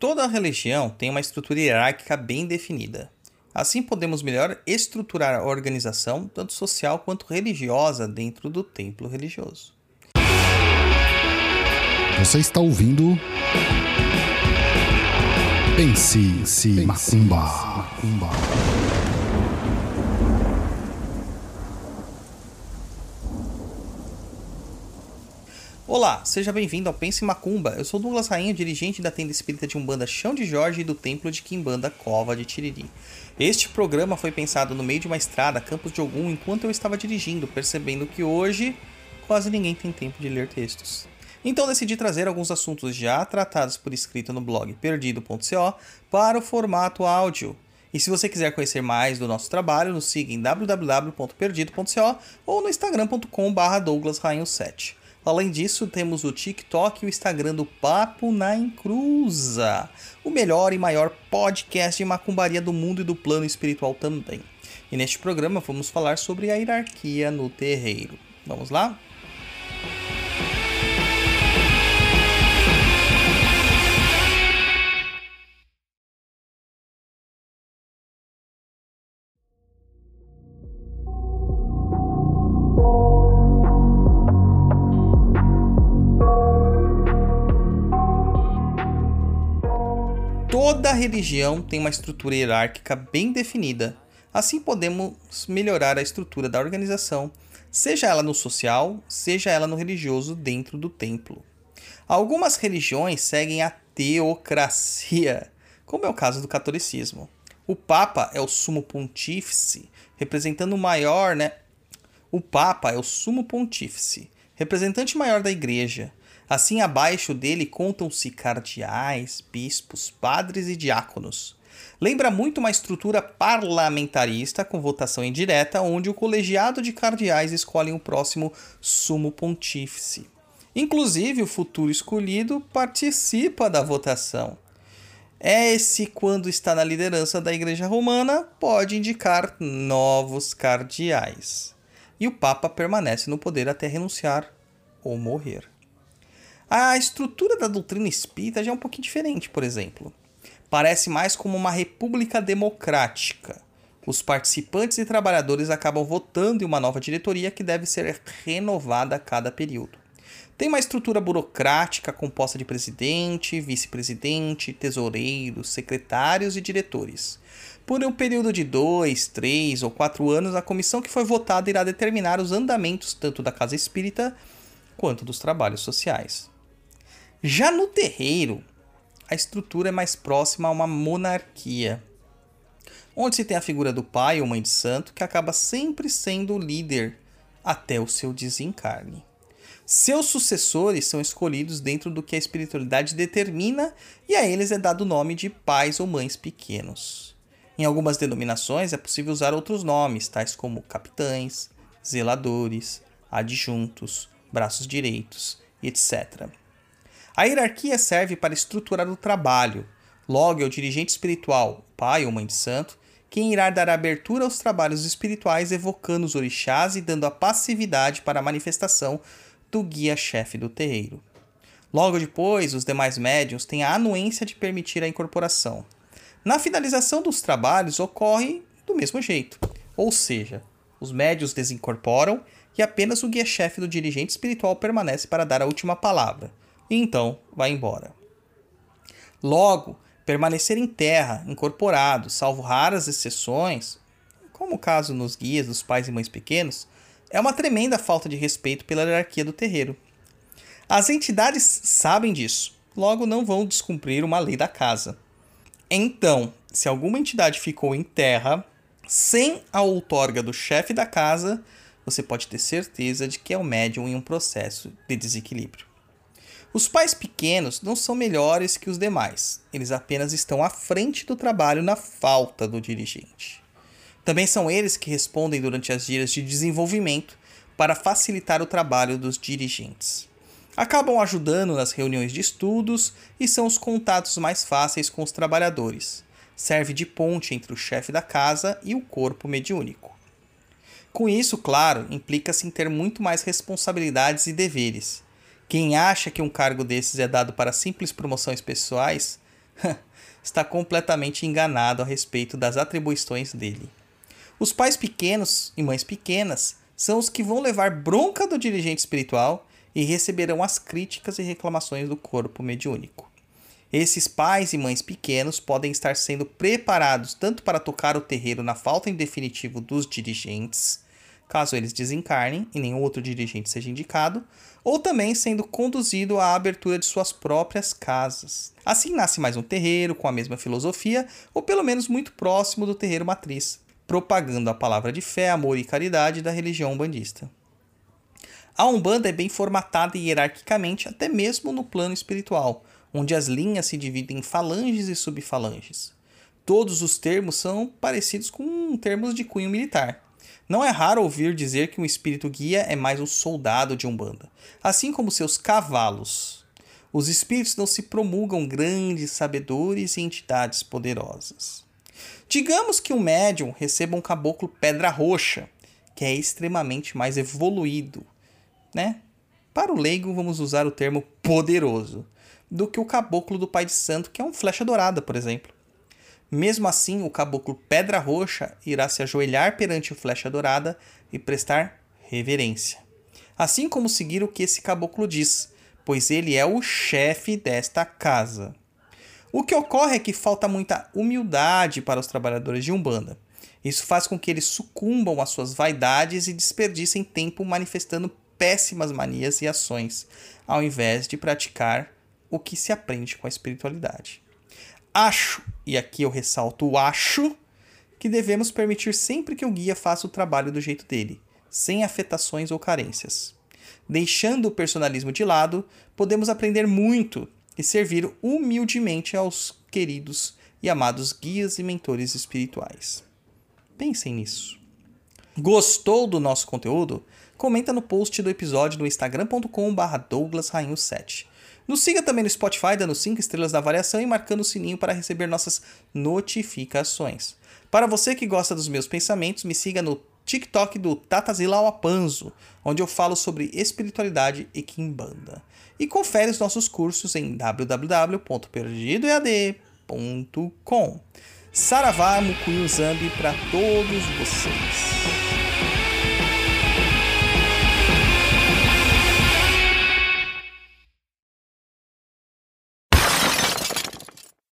Toda religião tem uma estrutura hierárquica bem definida. Assim, podemos melhor estruturar a organização, tanto social quanto religiosa, dentro do templo religioso. Você está ouvindo. Pense, Pense Macumba. Macumba. Olá, seja bem-vindo ao Pense Macumba. Eu sou Douglas Rainha, dirigente da tenda espírita de Umbanda Chão de Jorge e do Templo de Quimbanda Cova de Tiriri. Este programa foi pensado no meio de uma estrada, Campos de Ogum, enquanto eu estava dirigindo, percebendo que hoje quase ninguém tem tempo de ler textos. Então decidi trazer alguns assuntos já tratados por escrito no blog perdido.co para o formato áudio. E se você quiser conhecer mais do nosso trabalho, nos siga em www.perdido.co ou no instagram.com/douglasrainho7. Além disso, temos o TikTok e o Instagram do Papo na Encruza, o melhor e maior podcast de macumbaria do mundo e do plano espiritual também. E neste programa vamos falar sobre a hierarquia no terreiro. Vamos lá? Toda religião tem uma estrutura hierárquica bem definida. Assim podemos melhorar a estrutura da organização, seja ela no social, seja ela no religioso dentro do templo. Algumas religiões seguem a teocracia, como é o caso do catolicismo. O Papa é o sumo pontífice, representando o maior, né? O Papa é o sumo pontífice, representante maior da igreja, Assim, abaixo dele contam-se cardeais, bispos, padres e diáconos. Lembra muito uma estrutura parlamentarista com votação indireta, onde o colegiado de cardeais escolhe o próximo sumo pontífice. Inclusive, o futuro escolhido participa da votação. Esse, quando está na liderança da Igreja Romana, pode indicar novos cardeais. E o Papa permanece no poder até renunciar ou morrer. A estrutura da doutrina espírita já é um pouquinho diferente, por exemplo. Parece mais como uma república democrática. Os participantes e trabalhadores acabam votando em uma nova diretoria que deve ser renovada a cada período. Tem uma estrutura burocrática composta de presidente, vice-presidente, tesoureiros, secretários e diretores. Por um período de dois, três ou quatro anos, a comissão que foi votada irá determinar os andamentos tanto da casa espírita quanto dos trabalhos sociais. Já no terreiro, a estrutura é mais próxima a uma monarquia, onde se tem a figura do pai ou mãe de santo que acaba sempre sendo o líder até o seu desencarne. Seus sucessores são escolhidos dentro do que a espiritualidade determina e a eles é dado o nome de pais ou mães pequenos. Em algumas denominações é possível usar outros nomes, tais como capitães, zeladores, adjuntos, braços direitos, etc. A hierarquia serve para estruturar o trabalho. Logo, é o dirigente espiritual, pai ou mãe de santo, quem irá dar abertura aos trabalhos espirituais, evocando os orixás e dando a passividade para a manifestação do guia-chefe do terreiro. Logo depois, os demais médiuns têm a anuência de permitir a incorporação. Na finalização dos trabalhos, ocorre do mesmo jeito, ou seja, os médios desincorporam e apenas o guia-chefe do dirigente espiritual permanece para dar a última palavra e então vai embora. Logo, permanecer em terra, incorporado, salvo raras exceções, como o caso nos guias dos pais e mães pequenos, é uma tremenda falta de respeito pela hierarquia do terreiro. As entidades sabem disso, logo não vão descumprir uma lei da casa. Então, se alguma entidade ficou em terra sem a outorga do chefe da casa, você pode ter certeza de que é o médium em um processo de desequilíbrio. Os pais pequenos não são melhores que os demais, eles apenas estão à frente do trabalho na falta do dirigente. Também são eles que respondem durante as dias de desenvolvimento para facilitar o trabalho dos dirigentes. Acabam ajudando nas reuniões de estudos e são os contatos mais fáceis com os trabalhadores. Serve de ponte entre o chefe da casa e o corpo mediúnico. Com isso, claro, implica-se em ter muito mais responsabilidades e deveres quem acha que um cargo desses é dado para simples promoções pessoais está completamente enganado a respeito das atribuições dele. Os pais pequenos e mães pequenas são os que vão levar bronca do dirigente espiritual e receberão as críticas e reclamações do corpo mediúnico. Esses pais e mães pequenos podem estar sendo preparados tanto para tocar o terreiro na falta em definitivo dos dirigentes, caso eles desencarnem e nenhum outro dirigente seja indicado, ou também sendo conduzido à abertura de suas próprias casas. Assim nasce mais um terreiro com a mesma filosofia, ou pelo menos muito próximo do terreiro matriz, propagando a palavra de fé, amor e caridade da religião bandista. A Umbanda é bem formatada hierarquicamente, até mesmo no plano espiritual, onde as linhas se dividem em falanges e subfalanges. Todos os termos são parecidos com termos de cunho militar. Não é raro ouvir dizer que um espírito guia é mais um soldado de Umbanda, assim como seus cavalos. Os espíritos não se promulgam grandes sabedores e entidades poderosas. Digamos que um médium receba um caboclo pedra roxa, que é extremamente mais evoluído, né? Para o leigo, vamos usar o termo poderoso, do que o caboclo do Pai de Santo, que é um flecha dourada, por exemplo. Mesmo assim, o caboclo Pedra Roxa irá se ajoelhar perante o Flecha Dourada e prestar reverência. Assim como seguir o que esse caboclo diz, pois ele é o chefe desta casa. O que ocorre é que falta muita humildade para os trabalhadores de Umbanda. Isso faz com que eles sucumbam às suas vaidades e desperdicem tempo manifestando péssimas manias e ações, ao invés de praticar o que se aprende com a espiritualidade. Acho, e aqui eu ressalto o acho, que devemos permitir sempre que o guia faça o trabalho do jeito dele, sem afetações ou carências. Deixando o personalismo de lado, podemos aprender muito e servir humildemente aos queridos e amados guias e mentores espirituais. Pensem nisso. Gostou do nosso conteúdo? Comenta no post do episódio no instagram.com/douglasrainho7. Nos siga também no Spotify, dando 5 estrelas na avaliação e marcando o sininho para receber nossas notificações. Para você que gosta dos meus pensamentos, me siga no TikTok do Tatazila Apanzo, onde eu falo sobre espiritualidade e kimbanda. E confere os nossos cursos em www.perdidoead.com. Saravá Mukuyu Zambi para todos vocês.